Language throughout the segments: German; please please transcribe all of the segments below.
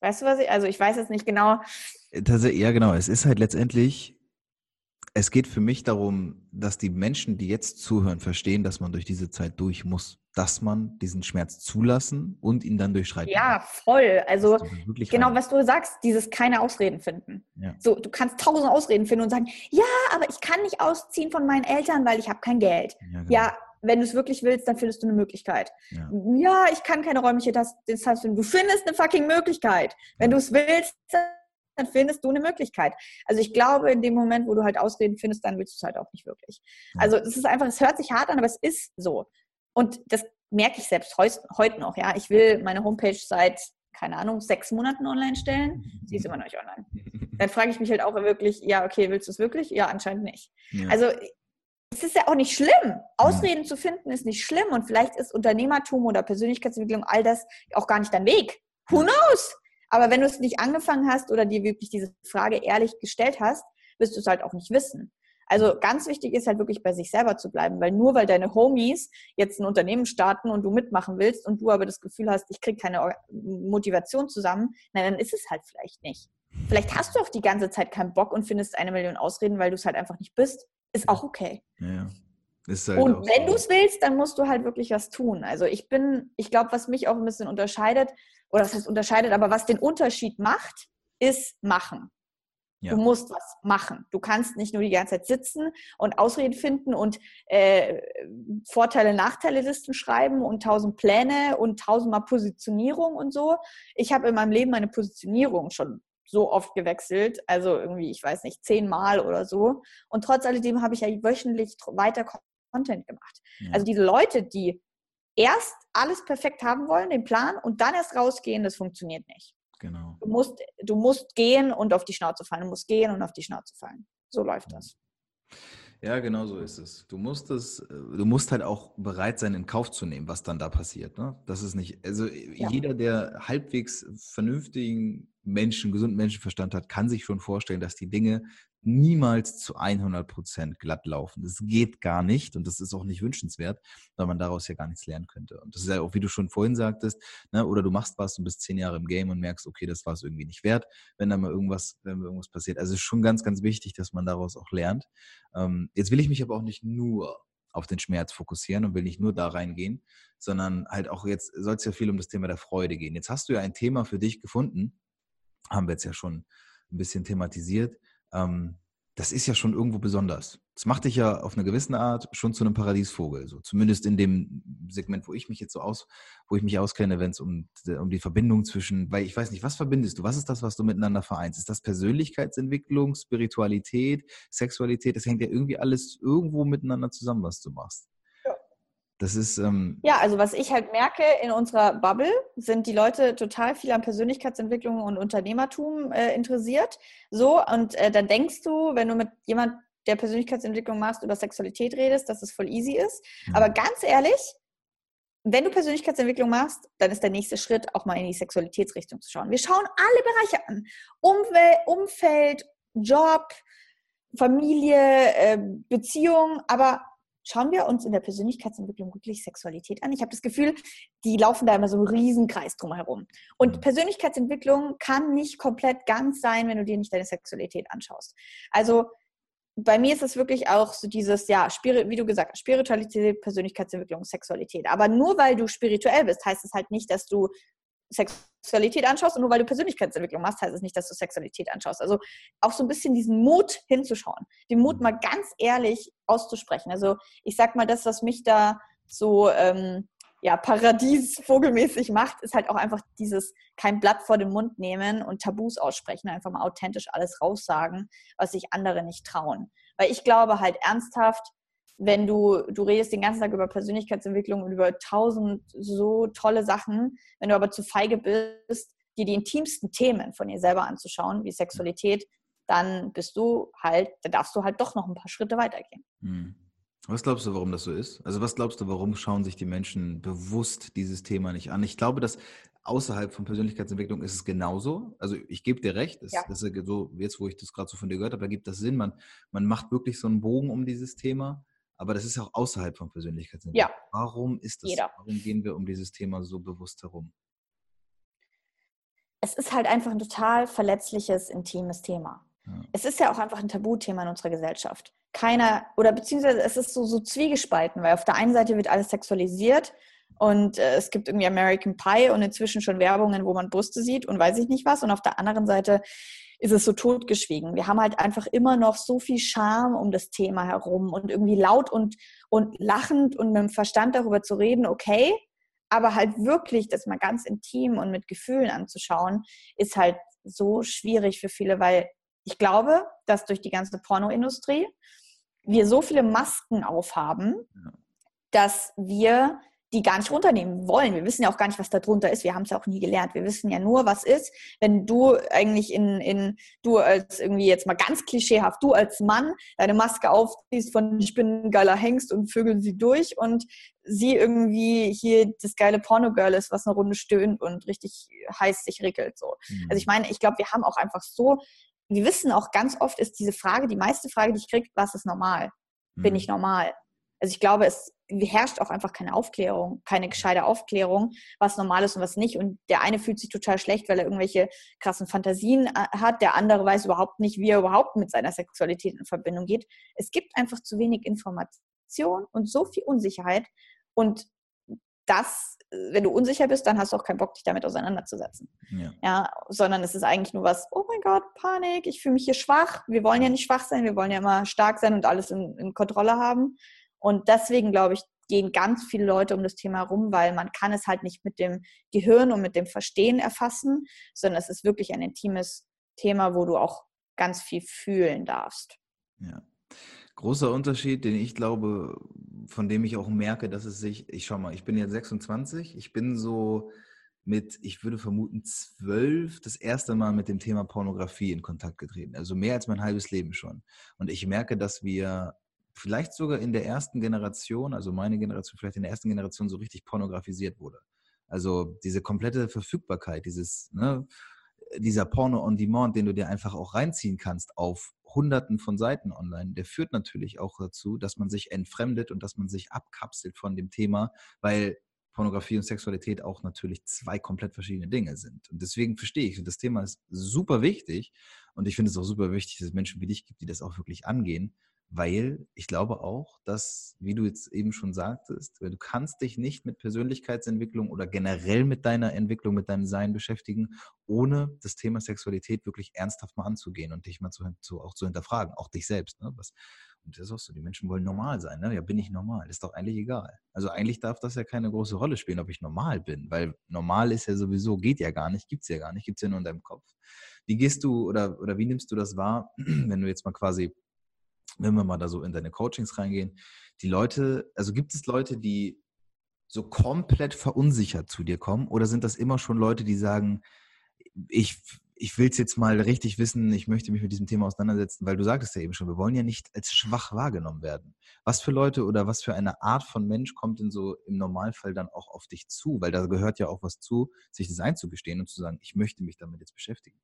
Weißt du, was ich, also ich weiß jetzt nicht genau. Das, ja, genau. Es ist halt letztendlich, es geht für mich darum, dass die Menschen, die jetzt zuhören, verstehen, dass man durch diese Zeit durch muss. Dass man diesen Schmerz zulassen und ihn dann durchschreiten Ja, muss. voll. Also genau, rein. was du sagst, dieses keine Ausreden finden. Ja. So, du kannst tausend Ausreden finden und sagen, ja, aber ich kann nicht ausziehen von meinen Eltern, weil ich habe kein Geld. Ja, genau. ja wenn du es wirklich willst, dann findest du eine Möglichkeit. Ja, ja ich kann keine räumliche Distanz finden. Du findest eine fucking Möglichkeit. Wenn du es willst, dann findest du eine Möglichkeit. Also ich glaube, in dem Moment, wo du halt Ausreden findest, dann willst du es halt auch nicht wirklich. Ja. Also es ist einfach, es hört sich hart an, aber es ist so. Und das merke ich selbst heute noch. Ja, ich will meine Homepage seit keine Ahnung, sechs Monaten online stellen. Sie ist immer noch nicht online. Dann frage ich mich halt auch wirklich, ja, okay, willst du es wirklich? Ja, anscheinend nicht. Ja. Also es ist ja auch nicht schlimm. Ausreden zu finden ist nicht schlimm und vielleicht ist Unternehmertum oder Persönlichkeitsentwicklung all das auch gar nicht dein Weg. Who knows? Aber wenn du es nicht angefangen hast oder dir wirklich diese Frage ehrlich gestellt hast, wirst du es halt auch nicht wissen. Also ganz wichtig ist halt wirklich bei sich selber zu bleiben, weil nur weil deine Homies jetzt ein Unternehmen starten und du mitmachen willst und du aber das Gefühl hast, ich kriege keine Motivation zusammen, na dann ist es halt vielleicht nicht. Vielleicht hast du auch die ganze Zeit keinen Bock und findest eine Million Ausreden, weil du es halt einfach nicht bist ist auch okay. Ja. Halt und wenn so. du es willst, dann musst du halt wirklich was tun. Also ich bin, ich glaube, was mich auch ein bisschen unterscheidet, oder was heißt unterscheidet, aber was den Unterschied macht, ist machen. Ja. Du musst was machen. Du kannst nicht nur die ganze Zeit sitzen und Ausreden finden und äh, Vorteile, Nachteile Listen schreiben und tausend Pläne und tausendmal Positionierung und so. Ich habe in meinem Leben meine Positionierung schon so oft gewechselt, also irgendwie, ich weiß nicht, zehnmal oder so. Und trotz alledem habe ich ja wöchentlich weiter Content gemacht. Ja. Also diese Leute, die erst alles perfekt haben wollen, den Plan, und dann erst rausgehen, das funktioniert nicht. Genau. Du musst, du musst gehen und auf die Schnauze fallen. Du musst gehen und auf die Schnauze fallen. So läuft das. Ja, genau so ist es. Du musst es, du musst halt auch bereit sein, in Kauf zu nehmen, was dann da passiert. Ne? Das ist nicht, also ja. jeder, der halbwegs vernünftigen Menschen, gesunden Menschenverstand hat, kann sich schon vorstellen, dass die Dinge niemals zu 100 Prozent glatt laufen. Das geht gar nicht und das ist auch nicht wünschenswert, weil man daraus ja gar nichts lernen könnte. Und das ist ja auch, wie du schon vorhin sagtest, ne, oder du machst was und bist zehn Jahre im Game und merkst, okay, das war es irgendwie nicht wert, wenn da mal irgendwas, wenn irgendwas passiert. Also es ist schon ganz, ganz wichtig, dass man daraus auch lernt. Ähm, jetzt will ich mich aber auch nicht nur auf den Schmerz fokussieren und will nicht nur da reingehen, sondern halt auch jetzt soll es ja viel um das Thema der Freude gehen. Jetzt hast du ja ein Thema für dich gefunden, haben wir jetzt ja schon ein bisschen thematisiert. Ähm, das ist ja schon irgendwo besonders. Das macht dich ja auf eine gewisse Art schon zu einem Paradiesvogel. So zumindest in dem Segment, wo ich mich jetzt so aus, wo ich mich auskenne, wenn es um, um die Verbindung zwischen, weil ich weiß nicht, was verbindest du? Was ist das, was du miteinander vereinst? Ist das Persönlichkeitsentwicklung, Spiritualität, Sexualität? Das hängt ja irgendwie alles irgendwo miteinander zusammen, was du machst. Das ist. Ähm ja, also was ich halt merke in unserer Bubble, sind die Leute total viel an Persönlichkeitsentwicklung und Unternehmertum äh, interessiert. So, und äh, dann denkst du, wenn du mit jemand, der Persönlichkeitsentwicklung machst, über Sexualität redest, dass es voll easy ist. Ja. Aber ganz ehrlich, wenn du Persönlichkeitsentwicklung machst, dann ist der nächste Schritt, auch mal in die Sexualitätsrichtung zu schauen. Wir schauen alle Bereiche an. Umwelt, Umfeld, Job, Familie, äh, Beziehung, aber schauen wir uns in der Persönlichkeitsentwicklung wirklich Sexualität an. Ich habe das Gefühl, die laufen da immer so einen Riesenkreis drumherum. Und mhm. Persönlichkeitsentwicklung kann nicht komplett ganz sein, wenn du dir nicht deine Sexualität anschaust. Also bei mir ist es wirklich auch so dieses, ja, wie du gesagt hast, Spiritualität, Persönlichkeitsentwicklung, Sexualität. Aber nur weil du spirituell bist, heißt es halt nicht, dass du Sexualität anschaust und nur weil du Persönlichkeitsentwicklung machst, heißt es nicht, dass du Sexualität anschaust. Also auch so ein bisschen diesen Mut hinzuschauen, den Mut mal ganz ehrlich auszusprechen. Also ich sag mal, das, was mich da so ähm, ja, paradiesvogelmäßig macht, ist halt auch einfach dieses kein Blatt vor den Mund nehmen und Tabus aussprechen, einfach mal authentisch alles raussagen, was sich andere nicht trauen. Weil ich glaube halt ernsthaft, wenn du, du redest den ganzen Tag über Persönlichkeitsentwicklung und über tausend so tolle Sachen, wenn du aber zu feige bist, dir die intimsten Themen von dir selber anzuschauen, wie Sexualität, dann bist du halt, da darfst du halt doch noch ein paar Schritte weitergehen. Hm. Was glaubst du, warum das so ist? Also was glaubst du, warum schauen sich die Menschen bewusst dieses Thema nicht an? Ich glaube, dass außerhalb von Persönlichkeitsentwicklung ist es genauso. Also ich gebe dir recht, das, ja. das ist so, jetzt wo ich das gerade so von dir gehört habe, da gibt das Sinn. Man, man macht wirklich so einen Bogen um dieses Thema aber das ist auch außerhalb von Persönlichkeitsentwicklung. Ja. Warum ist das? Jeder. Warum gehen wir um dieses Thema so bewusst herum? es ist halt einfach ein total verletzliches, intimes Thema. Ja. Es ist ja auch einfach ein Tabuthema in unserer Gesellschaft. Keiner, oder beziehungsweise es ist so, so zwiegespalten, weil auf der einen Seite wird alles sexualisiert und äh, es gibt irgendwie American Pie und inzwischen schon Werbungen, wo man Brüste sieht und weiß ich nicht was. Und auf der anderen Seite ist es so totgeschwiegen. Wir haben halt einfach immer noch so viel Charme um das Thema herum und irgendwie laut und, und lachend und mit dem Verstand darüber zu reden, okay, aber halt wirklich das mal ganz intim und mit Gefühlen anzuschauen, ist halt so schwierig für viele, weil ich glaube, dass durch die ganze Pornoindustrie wir so viele Masken aufhaben, dass wir die gar nicht runternehmen wollen. Wir wissen ja auch gar nicht, was da drunter ist. Wir haben es ja auch nie gelernt. Wir wissen ja nur, was ist, wenn du eigentlich in, in, du als irgendwie jetzt mal ganz klischeehaft, du als Mann deine Maske aufziehst von Spinnengeiler Hengst und vögeln sie durch und sie irgendwie hier das geile Pornogirl ist, was eine Runde stöhnt und richtig heiß sich rickelt. So. Mhm. Also ich meine, ich glaube, wir haben auch einfach so, wir wissen auch ganz oft ist diese Frage, die meiste Frage, die ich kriege, was ist normal? Bin mhm. ich normal? Also ich glaube, es herrscht auch einfach keine Aufklärung, keine gescheite Aufklärung, was normal ist und was nicht. Und der eine fühlt sich total schlecht, weil er irgendwelche krassen Fantasien äh, hat. Der andere weiß überhaupt nicht, wie er überhaupt mit seiner Sexualität in Verbindung geht. Es gibt einfach zu wenig Information und so viel Unsicherheit. Und das, wenn du unsicher bist, dann hast du auch keinen Bock, dich damit auseinanderzusetzen. Ja. ja. sondern es ist eigentlich nur was, oh mein Gott, Panik, ich fühle mich hier schwach. Wir wollen ja nicht schwach sein, wir wollen ja immer stark sein und alles in, in Kontrolle haben. Und deswegen, glaube ich, gehen ganz viele Leute um das Thema herum, weil man kann es halt nicht mit dem Gehirn und mit dem Verstehen erfassen, sondern es ist wirklich ein intimes Thema, wo du auch ganz viel fühlen darfst. Ja. Großer Unterschied, den ich glaube, von dem ich auch merke, dass es sich, ich schau mal, ich bin jetzt 26, ich bin so mit, ich würde vermuten, zwölf das erste Mal mit dem Thema Pornografie in Kontakt getreten. Also mehr als mein halbes Leben schon. Und ich merke, dass wir vielleicht sogar in der ersten Generation, also meine Generation, vielleicht in der ersten Generation so richtig pornografisiert wurde. Also diese komplette Verfügbarkeit, dieses, ne, dieser Porno on Demand, den du dir einfach auch reinziehen kannst auf hunderten von Seiten online, der führt natürlich auch dazu, dass man sich entfremdet und dass man sich abkapselt von dem Thema, weil Pornografie und Sexualität auch natürlich zwei komplett verschiedene Dinge sind. Und deswegen verstehe ich, das Thema ist super wichtig und ich finde es auch super wichtig, dass es Menschen wie dich gibt, die das auch wirklich angehen weil ich glaube auch, dass, wie du jetzt eben schon sagtest, du kannst dich nicht mit Persönlichkeitsentwicklung oder generell mit deiner Entwicklung, mit deinem Sein beschäftigen, ohne das Thema Sexualität wirklich ernsthaft mal anzugehen und dich mal zu, zu auch zu hinterfragen, auch dich selbst. Ne? Was, und das ist auch so, die Menschen wollen normal sein. Ne? Ja, bin ich normal? Ist doch eigentlich egal. Also eigentlich darf das ja keine große Rolle spielen, ob ich normal bin, weil normal ist ja sowieso, geht ja gar nicht, gibt es ja gar nicht, gibt es ja nur in deinem Kopf. Wie gehst du oder, oder wie nimmst du das wahr, wenn du jetzt mal quasi wenn wir mal da so in deine Coachings reingehen, die Leute, also gibt es Leute, die so komplett verunsichert zu dir kommen oder sind das immer schon Leute, die sagen, ich, ich will es jetzt mal richtig wissen, ich möchte mich mit diesem Thema auseinandersetzen, weil du sagtest ja eben schon, wir wollen ja nicht als schwach wahrgenommen werden. Was für Leute oder was für eine Art von Mensch kommt denn so im Normalfall dann auch auf dich zu? Weil da gehört ja auch was zu, sich das einzugestehen und zu sagen, ich möchte mich damit jetzt beschäftigen.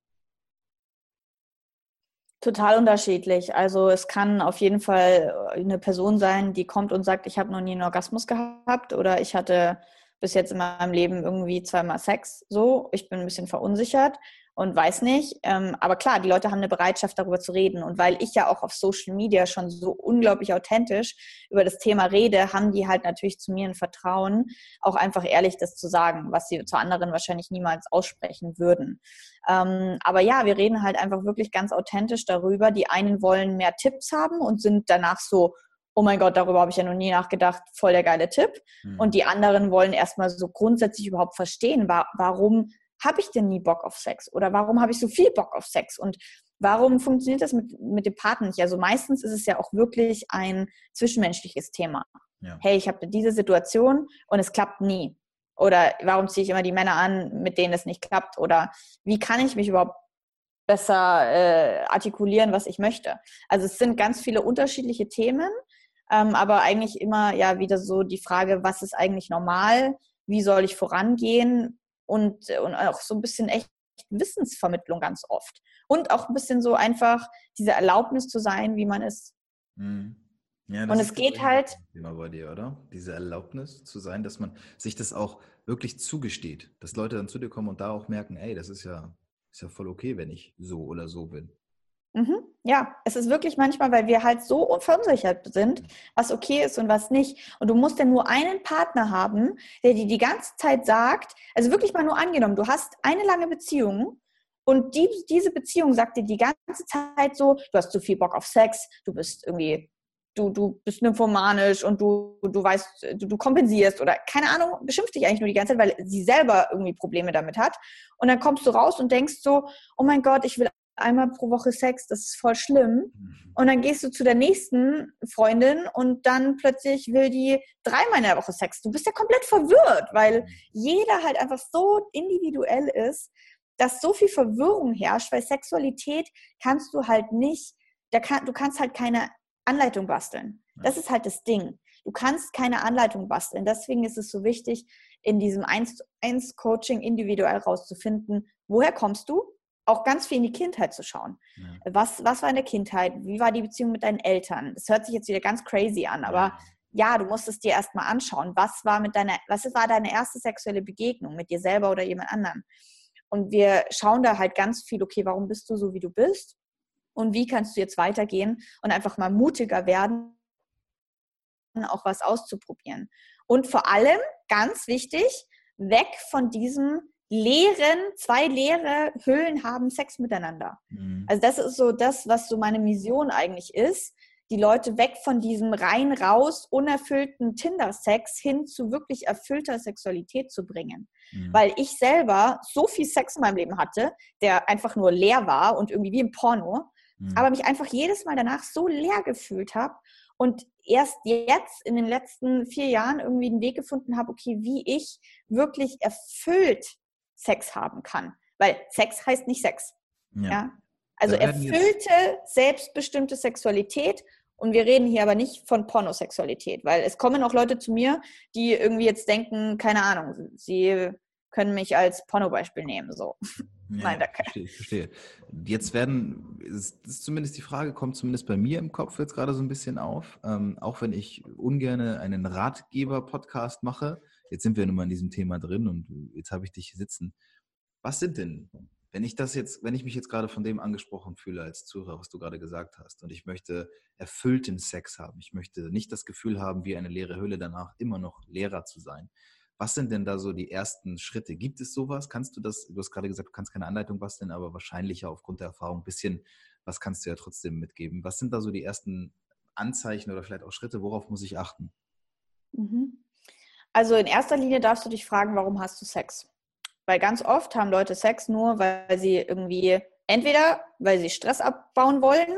Total unterschiedlich. Also es kann auf jeden Fall eine Person sein, die kommt und sagt, ich habe noch nie einen Orgasmus gehabt oder ich hatte bis jetzt in meinem Leben irgendwie zweimal Sex. So, ich bin ein bisschen verunsichert und weiß nicht. Ähm, aber klar, die Leute haben eine Bereitschaft, darüber zu reden. Und weil ich ja auch auf Social Media schon so unglaublich authentisch über das Thema rede, haben die halt natürlich zu mir ein Vertrauen, auch einfach ehrlich das zu sagen, was sie zu anderen wahrscheinlich niemals aussprechen würden. Ähm, aber ja, wir reden halt einfach wirklich ganz authentisch darüber. Die einen wollen mehr Tipps haben und sind danach so, oh mein Gott, darüber habe ich ja noch nie nachgedacht, voll der geile Tipp. Mhm. Und die anderen wollen erstmal so grundsätzlich überhaupt verstehen, warum habe ich denn nie Bock auf Sex? Oder warum habe ich so viel Bock auf Sex? Und warum funktioniert das mit, mit dem Partner nicht? Also meistens ist es ja auch wirklich ein zwischenmenschliches Thema. Ja. Hey, ich habe diese Situation und es klappt nie. Oder warum ziehe ich immer die Männer an, mit denen es nicht klappt? Oder wie kann ich mich überhaupt besser äh, artikulieren, was ich möchte? Also es sind ganz viele unterschiedliche Themen, ähm, aber eigentlich immer ja wieder so die Frage, was ist eigentlich normal? Wie soll ich vorangehen? Und, und auch so ein bisschen echt Wissensvermittlung ganz oft. Und auch ein bisschen so einfach diese Erlaubnis zu sein, wie man ist. Mhm. Ja, und es geht halt. Thema bei dir, oder? Diese Erlaubnis zu sein, dass man sich das auch wirklich zugesteht, dass Leute dann zu dir kommen und da auch merken, ey, das ist ja, ist ja voll okay, wenn ich so oder so bin. Mhm. Ja, es ist wirklich manchmal, weil wir halt so verunsichert sind, was okay ist und was nicht. Und du musst ja nur einen Partner haben, der dir die ganze Zeit sagt, also wirklich mal nur angenommen, du hast eine lange Beziehung und die, diese Beziehung sagt dir die ganze Zeit so, du hast zu viel Bock auf Sex, du bist irgendwie du, du bist nymphomanisch und du, du weißt, du, du kompensierst oder keine Ahnung, beschimpft dich eigentlich nur die ganze Zeit, weil sie selber irgendwie Probleme damit hat. Und dann kommst du raus und denkst so, oh mein Gott, ich will einmal pro Woche Sex, das ist voll schlimm. Mhm. Und dann gehst du zu der nächsten Freundin und dann plötzlich will die dreimal in der Woche Sex. Du bist ja komplett verwirrt, weil mhm. jeder halt einfach so individuell ist, dass so viel Verwirrung herrscht, weil Sexualität kannst du halt nicht, da kann, du kannst halt keine Anleitung basteln. Das ist halt das Ding. Du kannst keine Anleitung basteln. Deswegen ist es so wichtig, in diesem 1-Coaching individuell rauszufinden, woher kommst du? Auch ganz viel in die Kindheit zu schauen. Ja. Was, was war in der Kindheit? Wie war die Beziehung mit deinen Eltern? Das hört sich jetzt wieder ganz crazy an, aber ja, ja du musst es dir erstmal anschauen. Was war mit deiner, was war deine erste sexuelle Begegnung mit dir selber oder jemand anderen? Und wir schauen da halt ganz viel, okay, warum bist du so, wie du bist? und wie kannst du jetzt weitergehen und einfach mal mutiger werden, auch was auszuprobieren. Und vor allem, ganz wichtig, weg von diesem leeren, zwei leere Hüllen haben Sex miteinander. Mhm. Also das ist so das, was so meine Mission eigentlich ist, die Leute weg von diesem rein raus unerfüllten Tinder-Sex hin zu wirklich erfüllter Sexualität zu bringen. Mhm. Weil ich selber so viel Sex in meinem Leben hatte, der einfach nur leer war und irgendwie wie im Porno, mhm. aber mich einfach jedes Mal danach so leer gefühlt habe und erst jetzt in den letzten vier Jahren irgendwie den Weg gefunden habe, okay, wie ich wirklich erfüllt Sex haben kann. Weil Sex heißt nicht Sex. Ja. ja? Also erfüllte, selbstbestimmte Sexualität. Und wir reden hier aber nicht von Pornosexualität, weil es kommen auch Leute zu mir, die irgendwie jetzt denken, keine Ahnung, sie können mich als Pornobeispiel nehmen. So. Ja, Nein, danke. Verstehe, ich verstehe. Jetzt werden, ist, ist zumindest die Frage, kommt zumindest bei mir im Kopf jetzt gerade so ein bisschen auf, ähm, auch wenn ich ungern einen Ratgeber-Podcast mache. Jetzt sind wir nun mal in diesem Thema drin und jetzt habe ich dich sitzen. Was sind denn, wenn ich das jetzt, wenn ich mich jetzt gerade von dem angesprochen fühle als Zuhörer, was du gerade gesagt hast, und ich möchte erfüllten Sex haben, ich möchte nicht das Gefühl haben, wie eine leere Hülle danach immer noch leerer zu sein. Was sind denn da so die ersten Schritte? Gibt es sowas? Kannst du das, du hast gerade gesagt, du kannst keine Anleitung basteln, aber wahrscheinlich ja aufgrund der Erfahrung ein bisschen, was kannst du ja trotzdem mitgeben? Was sind da so die ersten Anzeichen oder vielleicht auch Schritte? Worauf muss ich achten? Mhm. Also in erster Linie darfst du dich fragen, warum hast du Sex? Weil ganz oft haben Leute Sex nur, weil sie irgendwie Entweder weil sie Stress abbauen wollen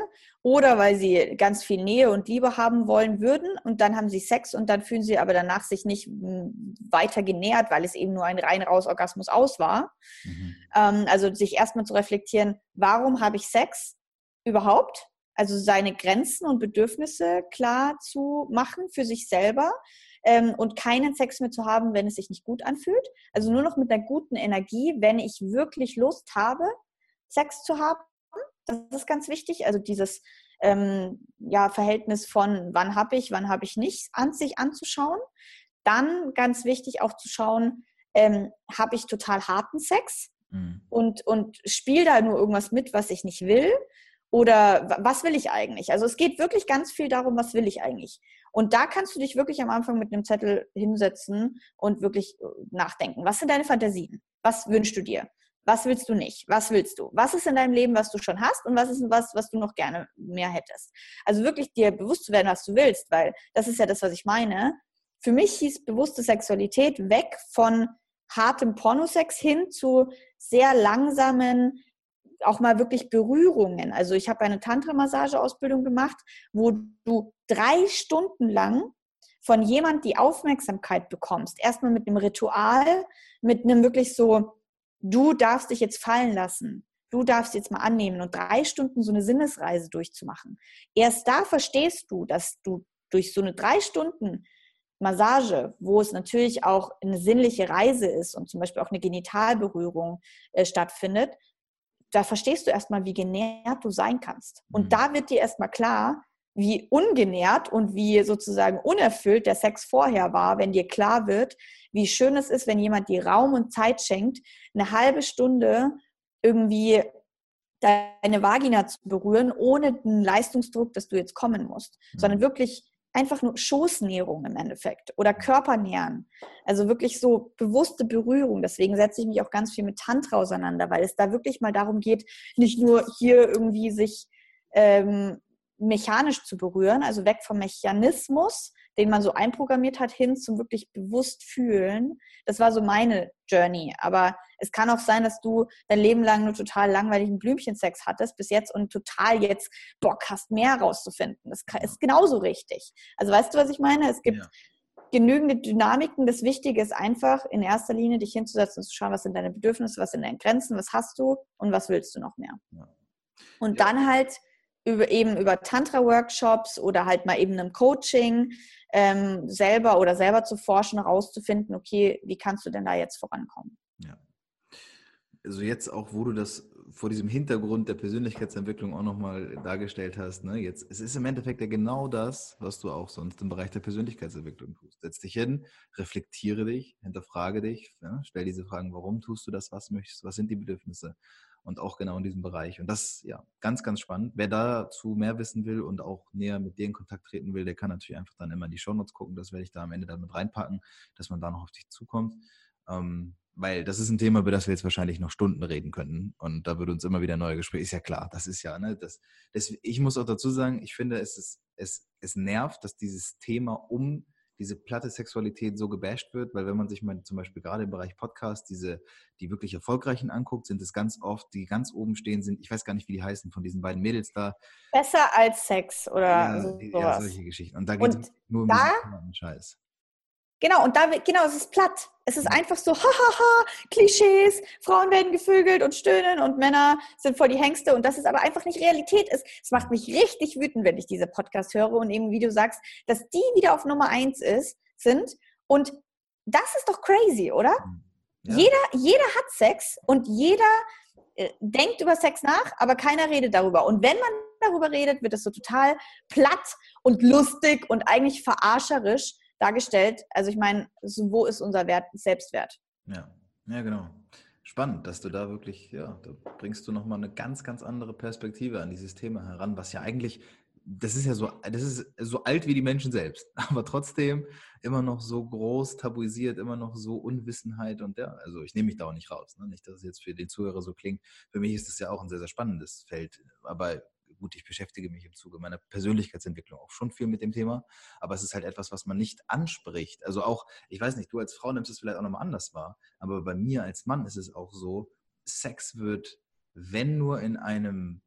oder weil sie ganz viel Nähe und Liebe haben wollen würden und dann haben sie Sex und dann fühlen sie aber danach sich nicht hm, weiter genährt, weil es eben nur ein rein raus Orgasmus aus war. Mhm. Ähm, also sich erstmal zu reflektieren, warum habe ich Sex überhaupt? Also seine Grenzen und Bedürfnisse klar zu machen für sich selber ähm, und keinen Sex mehr zu haben, wenn es sich nicht gut anfühlt. Also nur noch mit einer guten Energie, wenn ich wirklich Lust habe Sex zu haben. Das ist ganz wichtig. Also dieses ähm, ja, Verhältnis von wann habe ich, wann habe ich nicht, an sich anzuschauen. Dann ganz wichtig auch zu schauen, ähm, habe ich total harten Sex mhm. und, und spiele da nur irgendwas mit, was ich nicht will. Oder was will ich eigentlich? Also es geht wirklich ganz viel darum, was will ich eigentlich? Und da kannst du dich wirklich am Anfang mit einem Zettel hinsetzen und wirklich äh, nachdenken. Was sind deine Fantasien? Was wünschst du dir? Was willst du nicht? Was willst du? Was ist in deinem Leben, was du schon hast und was ist was, was du noch gerne mehr hättest? Also wirklich dir bewusst zu werden, was du willst, weil das ist ja das, was ich meine. Für mich hieß bewusste Sexualität weg von hartem Pornosex hin zu sehr langsamen, auch mal wirklich Berührungen. Also ich habe eine Tantra-Massage-Ausbildung gemacht, wo du drei Stunden lang von jemand die Aufmerksamkeit bekommst. Erstmal mit einem Ritual, mit einem wirklich so du darfst dich jetzt fallen lassen. Du darfst jetzt mal annehmen und drei Stunden so eine Sinnesreise durchzumachen. Erst da verstehst du, dass du durch so eine drei Stunden Massage, wo es natürlich auch eine sinnliche Reise ist und zum Beispiel auch eine Genitalberührung äh, stattfindet, da verstehst du erstmal, wie genährt du sein kannst. Und mhm. da wird dir erstmal klar, wie ungenährt und wie sozusagen unerfüllt der Sex vorher war, wenn dir klar wird, wie schön es ist, wenn jemand dir Raum und Zeit schenkt, eine halbe Stunde irgendwie deine Vagina zu berühren, ohne den Leistungsdruck, dass du jetzt kommen musst, mhm. sondern wirklich einfach nur Schoßnährung im Endeffekt oder Körpernähren. Also wirklich so bewusste Berührung. Deswegen setze ich mich auch ganz viel mit Tantra auseinander, weil es da wirklich mal darum geht, nicht nur hier irgendwie sich ähm, mechanisch zu berühren, also weg vom Mechanismus, den man so einprogrammiert hat, hin zum wirklich bewusst fühlen. Das war so meine Journey. Aber es kann auch sein, dass du dein Leben lang nur total langweiligen Blümchensex hattest bis jetzt und total jetzt Bock hast, mehr rauszufinden. Das ist genauso richtig. Also weißt du, was ich meine? Es gibt ja. genügende Dynamiken. Das Wichtige ist einfach, in erster Linie dich hinzusetzen und zu schauen, was sind deine Bedürfnisse, was sind deine Grenzen, was hast du und was willst du noch mehr. Ja. Und ja. dann halt über, eben über Tantra-Workshops oder halt mal eben einem Coaching ähm, selber oder selber zu forschen, herauszufinden, okay, wie kannst du denn da jetzt vorankommen? Ja. Also jetzt auch, wo du das vor diesem Hintergrund der Persönlichkeitsentwicklung auch nochmal dargestellt hast, ne, jetzt, es ist im Endeffekt ja genau das, was du auch sonst im Bereich der Persönlichkeitsentwicklung tust. Setz dich hin, reflektiere dich, hinterfrage dich, ja, stell diese Fragen, warum tust du das, was möchtest was sind die Bedürfnisse? Und auch genau in diesem Bereich. Und das ja ganz, ganz spannend. Wer dazu mehr wissen will und auch näher mit dir in Kontakt treten will, der kann natürlich einfach dann immer in die Shownotes gucken. Das werde ich da am Ende dann mit reinpacken, dass man da noch auf dich zukommt. Ähm, weil das ist ein Thema, über das wir jetzt wahrscheinlich noch Stunden reden könnten. Und da würde uns immer wieder neue Gespräche. Ist ja klar, das ist ja, ne, das, das, ich muss auch dazu sagen, ich finde, es ist, es, es nervt, dass dieses Thema um diese platte Sexualität so gebasht wird, weil wenn man sich mal zum Beispiel gerade im Bereich Podcast diese, die wirklich erfolgreichen anguckt, sind es ganz oft, die ganz oben stehen sind, ich weiß gar nicht, wie die heißen, von diesen beiden Mädels da. Besser als Sex oder ja, sowas. Ja, solche Geschichten. Und da geht es nur um da, diesen Scheiß. Genau, und da, genau, es ist platt. Es ist einfach so, hahaha, Klischees, Frauen werden gevögelt und stöhnen und Männer sind voll die Hengste und das ist aber einfach nicht Realität ist. Es macht mich richtig wütend, wenn ich diese Podcast höre und eben, wie du sagst, dass die wieder auf Nummer eins ist, sind und das ist doch crazy, oder? Ja. Jeder, jeder hat Sex und jeder äh, denkt über Sex nach, aber keiner redet darüber. Und wenn man darüber redet, wird es so total platt und lustig und eigentlich verarscherisch dargestellt. Also ich meine, wo ist unser Wert, Selbstwert? Ja, ja, genau. Spannend, dass du da wirklich, ja, da bringst du nochmal eine ganz, ganz andere Perspektive an dieses Thema heran, was ja eigentlich, das ist ja so, das ist so alt wie die Menschen selbst, aber trotzdem immer noch so groß tabuisiert, immer noch so Unwissenheit und ja, also ich nehme mich da auch nicht raus. Ne? Nicht, dass es jetzt für den Zuhörer so klingt. Für mich ist es ja auch ein sehr, sehr spannendes Feld, aber gut, ich beschäftige mich im Zuge meiner Persönlichkeitsentwicklung auch schon viel mit dem Thema, aber es ist halt etwas, was man nicht anspricht. Also auch, ich weiß nicht, du als Frau nimmst es vielleicht auch nochmal anders wahr, aber bei mir als Mann ist es auch so, Sex wird, wenn nur in einem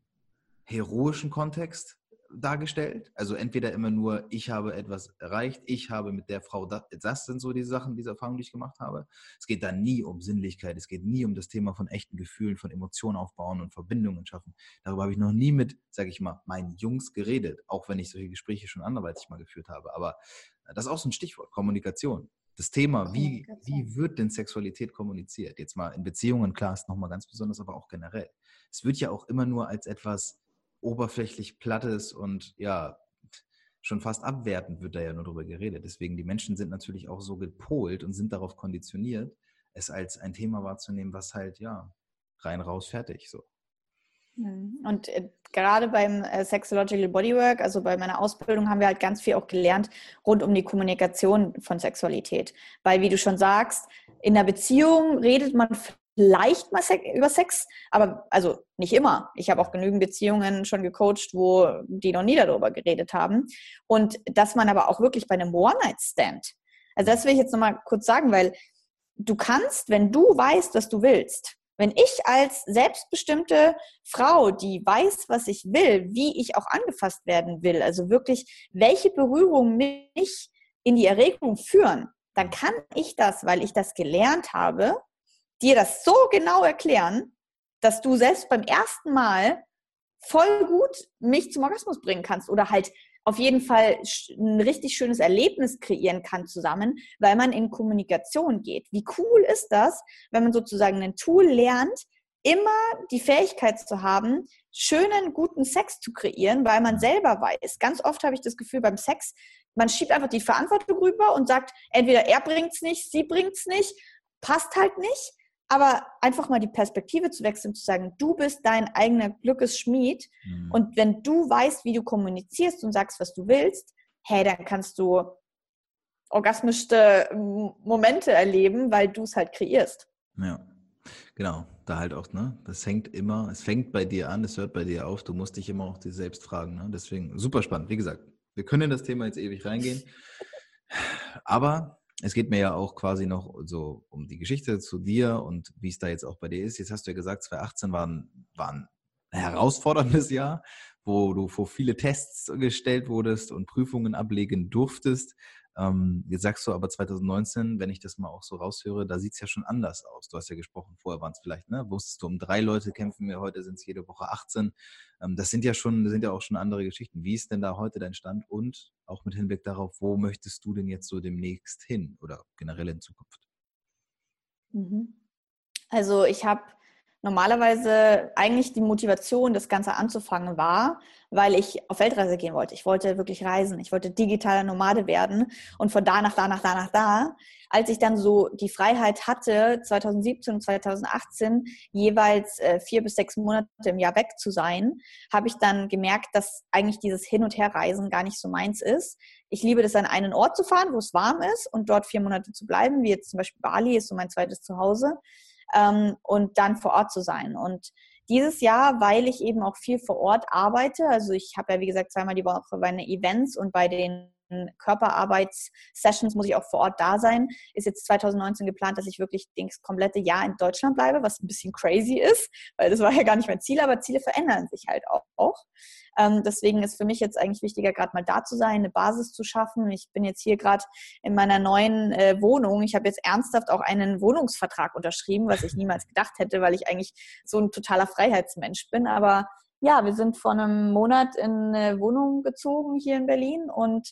heroischen Kontext dargestellt. Also entweder immer nur, ich habe etwas erreicht, ich habe mit der Frau, das, das sind so die Sachen, diese Erfahrungen, die ich gemacht habe. Es geht da nie um Sinnlichkeit, es geht nie um das Thema von echten Gefühlen, von Emotionen aufbauen und Verbindungen schaffen. Darüber habe ich noch nie mit, sage ich mal, meinen Jungs geredet, auch wenn ich solche Gespräche schon anderweitig mal geführt habe. Aber das ist auch so ein Stichwort, Kommunikation. Das Thema, wie, wie wird denn Sexualität kommuniziert? Jetzt mal in Beziehungen, klar, ist nochmal ganz besonders, aber auch generell. Es wird ja auch immer nur als etwas oberflächlich plattes und ja, schon fast abwertend wird da ja nur drüber geredet. Deswegen, die Menschen sind natürlich auch so gepolt und sind darauf konditioniert, es als ein Thema wahrzunehmen, was halt, ja, rein, raus, fertig, so. Mhm. Und äh, gerade beim äh, Sexological Bodywork, also bei meiner Ausbildung, haben wir halt ganz viel auch gelernt rund um die Kommunikation von Sexualität. Weil, wie du schon sagst, in der Beziehung redet man vielleicht mal über Sex, aber also nicht immer. Ich habe auch genügend Beziehungen schon gecoacht, wo die noch nie darüber geredet haben. Und dass man aber auch wirklich bei einem One-Night-Stand, also das will ich jetzt nochmal kurz sagen, weil du kannst, wenn du weißt, was du willst, wenn ich als selbstbestimmte Frau, die weiß, was ich will, wie ich auch angefasst werden will, also wirklich, welche Berührungen mich in die Erregung führen, dann kann ich das, weil ich das gelernt habe, dir das so genau erklären, dass du selbst beim ersten Mal voll gut mich zum Orgasmus bringen kannst oder halt auf jeden Fall ein richtig schönes Erlebnis kreieren kann zusammen, weil man in Kommunikation geht. Wie cool ist das, wenn man sozusagen ein Tool lernt, immer die Fähigkeit zu haben, schönen, guten Sex zu kreieren, weil man selber weiß. Ganz oft habe ich das Gefühl beim Sex, man schiebt einfach die Verantwortung rüber und sagt, entweder er bringt es nicht, sie bringt es nicht, passt halt nicht. Aber einfach mal die Perspektive zu wechseln, zu sagen, du bist dein eigener Glückesschmied. Mhm. Und wenn du weißt, wie du kommunizierst und sagst, was du willst, hey, dann kannst du orgasmischste Momente erleben, weil du es halt kreierst. Ja, genau. Da halt auch, ne? Das hängt immer, es fängt bei dir an, es hört bei dir auf. Du musst dich immer auch dir selbst fragen. Ne? Deswegen super spannend. Wie gesagt, wir können in das Thema jetzt ewig reingehen. Aber es geht mir ja auch quasi noch so um die Geschichte zu dir und wie es da jetzt auch bei dir ist. Jetzt hast du ja gesagt, 2018 war ein, war ein herausforderndes Jahr, wo du vor viele Tests gestellt wurdest und Prüfungen ablegen durftest. Ähm, jetzt sagst du aber 2019, wenn ich das mal auch so raushöre, da sieht es ja schon anders aus. Du hast ja gesprochen, vorher waren es vielleicht, ne, wusstest du, um drei Leute kämpfen wir, heute sind es jede Woche 18. Ähm, das sind ja schon, sind ja auch schon andere Geschichten. Wie ist denn da heute dein Stand und auch mit Hinblick darauf, wo möchtest du denn jetzt so demnächst hin oder generell in Zukunft? Mhm. Also ich habe normalerweise eigentlich die Motivation, das Ganze anzufangen, war, weil ich auf Weltreise gehen wollte. Ich wollte wirklich reisen. Ich wollte digitaler Nomade werden und von da nach da nach da nach da. Als ich dann so die Freiheit hatte, 2017 und 2018 jeweils äh, vier bis sechs Monate im Jahr weg zu sein, habe ich dann gemerkt, dass eigentlich dieses Hin- und Herreisen gar nicht so meins ist. Ich liebe das, an einen Ort zu fahren, wo es warm ist und dort vier Monate zu bleiben, wie jetzt zum Beispiel Bali ist so mein zweites Zuhause ähm, und dann vor Ort zu sein. Und dieses Jahr, weil ich eben auch viel vor Ort arbeite, also ich habe ja wie gesagt zweimal die Woche meine Events und bei den Körperarbeitssessions muss ich auch vor Ort da sein. Ist jetzt 2019 geplant, dass ich wirklich das komplette Jahr in Deutschland bleibe, was ein bisschen crazy ist, weil das war ja gar nicht mein Ziel, aber Ziele verändern sich halt auch. Ähm, deswegen ist für mich jetzt eigentlich wichtiger, gerade mal da zu sein, eine Basis zu schaffen. Ich bin jetzt hier gerade in meiner neuen äh, Wohnung. Ich habe jetzt ernsthaft auch einen Wohnungsvertrag unterschrieben, was ich niemals gedacht hätte, weil ich eigentlich so ein totaler Freiheitsmensch bin. Aber ja, wir sind vor einem Monat in eine Wohnung gezogen hier in Berlin und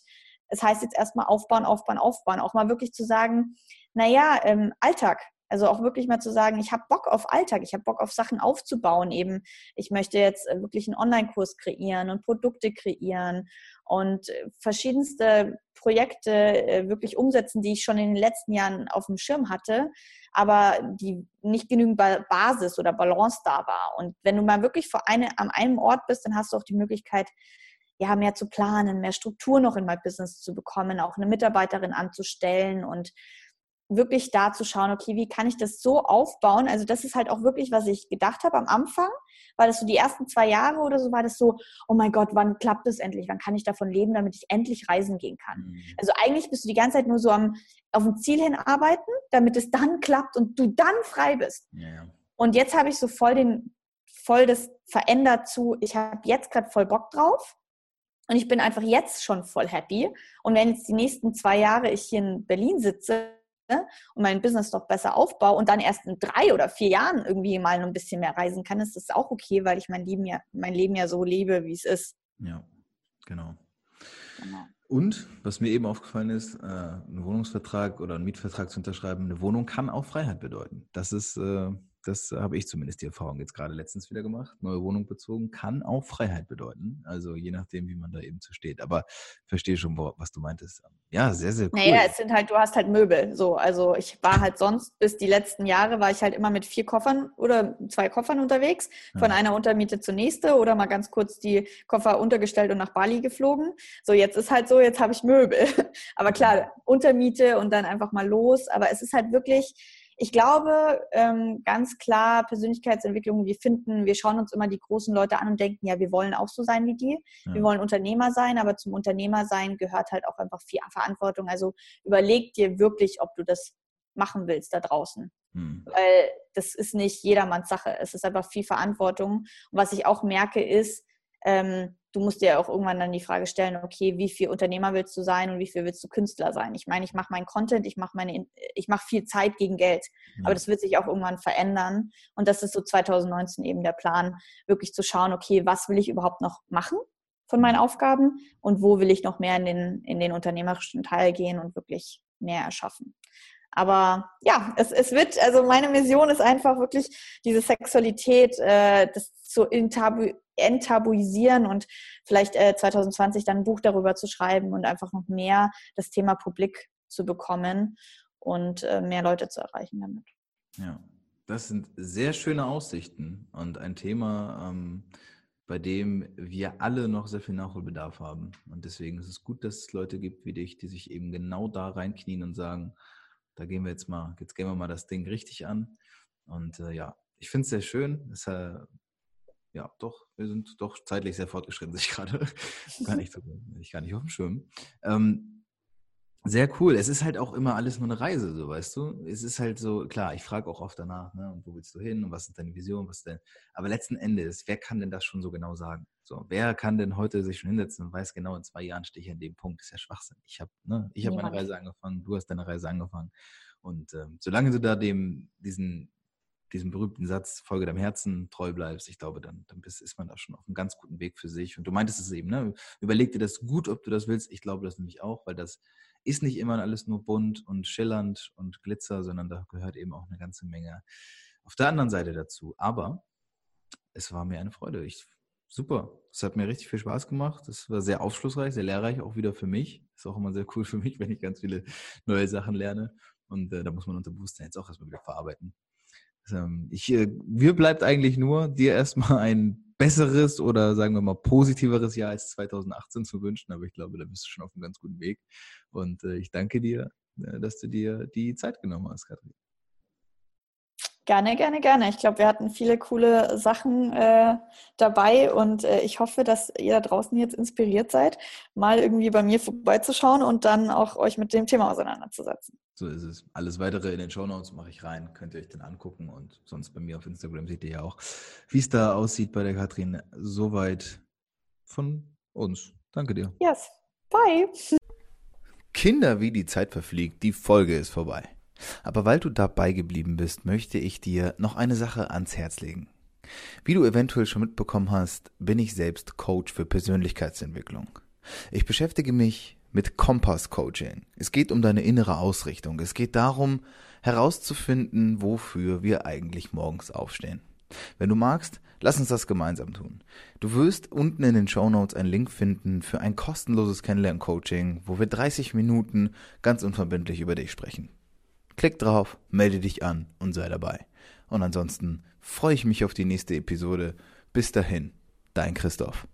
es heißt jetzt erstmal aufbauen, aufbauen, aufbauen. Auch mal wirklich zu sagen, naja, ähm, Alltag. Also auch wirklich mal zu sagen, ich habe Bock auf Alltag, ich habe Bock auf Sachen aufzubauen. Eben, ich möchte jetzt äh, wirklich einen Online-Kurs kreieren und Produkte kreieren und äh, verschiedenste Projekte äh, wirklich umsetzen, die ich schon in den letzten Jahren auf dem Schirm hatte, aber die nicht genügend Basis oder Balance da war. Und wenn du mal wirklich vor eine, an einem Ort bist, dann hast du auch die Möglichkeit, ja, mehr zu planen, mehr Struktur noch in mein Business zu bekommen, auch eine Mitarbeiterin anzustellen und wirklich da zu schauen, okay, wie kann ich das so aufbauen? Also das ist halt auch wirklich, was ich gedacht habe am Anfang, weil das so die ersten zwei Jahre oder so war das so, oh mein Gott, wann klappt es endlich? Wann kann ich davon leben, damit ich endlich reisen gehen kann? Mhm. Also eigentlich bist du die ganze Zeit nur so am auf ein Ziel hinarbeiten, damit es dann klappt und du dann frei bist. Ja. Und jetzt habe ich so voll den voll das verändert zu, ich habe jetzt gerade voll Bock drauf und ich bin einfach jetzt schon voll happy. Und wenn jetzt die nächsten zwei Jahre ich hier in Berlin sitze und mein Business doch besser aufbaue und dann erst in drei oder vier Jahren irgendwie mal ein bisschen mehr reisen kann, ist das auch okay, weil ich mein Leben ja, mein Leben ja so lebe, wie es ist. Ja, genau. genau. Und was mir eben aufgefallen ist, äh, einen Wohnungsvertrag oder einen Mietvertrag zu unterschreiben, eine Wohnung kann auch Freiheit bedeuten. Das ist äh, das habe ich zumindest die Erfahrung jetzt gerade letztens wieder gemacht. Neue Wohnung bezogen kann auch Freiheit bedeuten. Also je nachdem, wie man da eben zu steht. Aber verstehe schon, was du meintest. Ja, sehr, sehr cool. Naja, es sind halt, du hast halt Möbel. So, also ich war halt sonst bis die letzten Jahre war ich halt immer mit vier Koffern oder zwei Koffern unterwegs, von ja. einer Untermiete zur nächste oder mal ganz kurz die Koffer untergestellt und nach Bali geflogen. So, jetzt ist halt so, jetzt habe ich Möbel. Aber klar, Untermiete und dann einfach mal los. Aber es ist halt wirklich, ich glaube ähm, ganz klar Persönlichkeitsentwicklung, wir finden, wir schauen uns immer die großen Leute an und denken, ja, wir wollen auch so sein wie die. Ja. Wir wollen Unternehmer sein, aber zum Unternehmer sein gehört halt auch einfach viel Verantwortung. Also überleg dir wirklich, ob du das machen willst da draußen. Hm. Weil das ist nicht jedermanns Sache. Es ist einfach viel Verantwortung. Und was ich auch merke, ist, ähm, du musst dir auch irgendwann dann die Frage stellen, okay, wie viel Unternehmer willst du sein und wie viel willst du Künstler sein? Ich meine, ich mache meinen Content, ich mache meine, ich mache viel Zeit gegen Geld, ja. aber das wird sich auch irgendwann verändern und das ist so 2019 eben der Plan, wirklich zu schauen, okay, was will ich überhaupt noch machen von meinen Aufgaben und wo will ich noch mehr in den, in den unternehmerischen Teil gehen und wirklich mehr erschaffen. Aber ja, es, es wird, also meine Mission ist einfach wirklich diese Sexualität, äh, das zu enttabu enttabuisieren und vielleicht äh, 2020 dann ein Buch darüber zu schreiben und einfach noch mehr das Thema publik zu bekommen und äh, mehr Leute zu erreichen damit. Ja, das sind sehr schöne Aussichten und ein Thema, ähm, bei dem wir alle noch sehr viel Nachholbedarf haben. Und deswegen ist es gut, dass es Leute gibt wie dich, die sich eben genau da reinknien und sagen, da gehen wir jetzt mal, jetzt gehen wir mal das Ding richtig an. Und äh, ja, ich finde es sehr schön. Es, äh, ja, doch, wir sind doch zeitlich sehr fortgeschritten, sich gerade. gar ich gar nicht auf dem Schirm. Ähm, sehr cool. Es ist halt auch immer alles nur eine Reise, so weißt du. Es ist halt so, klar, ich frage auch oft danach, ne, und wo willst du hin und was ist deine Vision, was denn. Aber letzten Endes, wer kann denn das schon so genau sagen? So, wer kann denn heute sich schon hinsetzen und weiß genau, in zwei Jahren stehe ich an dem Punkt? Das ist ja Schwachsinn. Ich habe, ne, ich habe meine Reise angefangen, du hast deine Reise angefangen. Und ähm, solange du da dem, diesen, diesen berühmten Satz, Folge deinem Herzen, treu bleibst, ich glaube, dann, dann bist, ist man da schon auf einem ganz guten Weg für sich. Und du meintest es eben, ne? Überleg dir das gut, ob du das willst. Ich glaube das nämlich auch, weil das ist nicht immer alles nur bunt und schillernd und Glitzer, sondern da gehört eben auch eine ganze Menge auf der anderen Seite dazu. Aber es war mir eine Freude. Ich, super. Es hat mir richtig viel Spaß gemacht. Es war sehr aufschlussreich, sehr lehrreich, auch wieder für mich. Ist auch immer sehr cool für mich, wenn ich ganz viele neue Sachen lerne. Und äh, da muss man unser Bewusstsein jetzt auch erstmal wieder verarbeiten. Ähm, ich, äh, mir bleibt eigentlich nur, dir erstmal ein besseres oder sagen wir mal positiveres Jahr als 2018 zu wünschen. Aber ich glaube, da bist du schon auf einem ganz guten Weg. Und äh, ich danke dir, äh, dass du dir die Zeit genommen hast, Katrin. Gerne, gerne, gerne. Ich glaube, wir hatten viele coole Sachen äh, dabei und äh, ich hoffe, dass ihr da draußen jetzt inspiriert seid, mal irgendwie bei mir vorbeizuschauen und dann auch euch mit dem Thema auseinanderzusetzen. So ist es. Alles weitere in den Show Notes mache ich rein, könnt ihr euch dann angucken und sonst bei mir auf Instagram seht ihr ja auch, wie es da aussieht bei der Katrin. Soweit von uns. Danke dir. Yes. Bye. Kinder, wie die Zeit verfliegt, die Folge ist vorbei. Aber weil du dabei geblieben bist, möchte ich dir noch eine Sache ans Herz legen. Wie du eventuell schon mitbekommen hast, bin ich selbst Coach für Persönlichkeitsentwicklung. Ich beschäftige mich mit Kompass Coaching. Es geht um deine innere Ausrichtung. Es geht darum, herauszufinden, wofür wir eigentlich morgens aufstehen. Wenn du magst, lass uns das gemeinsam tun. Du wirst unten in den Show Notes einen Link finden für ein kostenloses Kennenlern-Coaching, wo wir 30 Minuten ganz unverbindlich über dich sprechen. Klick drauf, melde dich an und sei dabei. Und ansonsten freue ich mich auf die nächste Episode. Bis dahin, dein Christoph.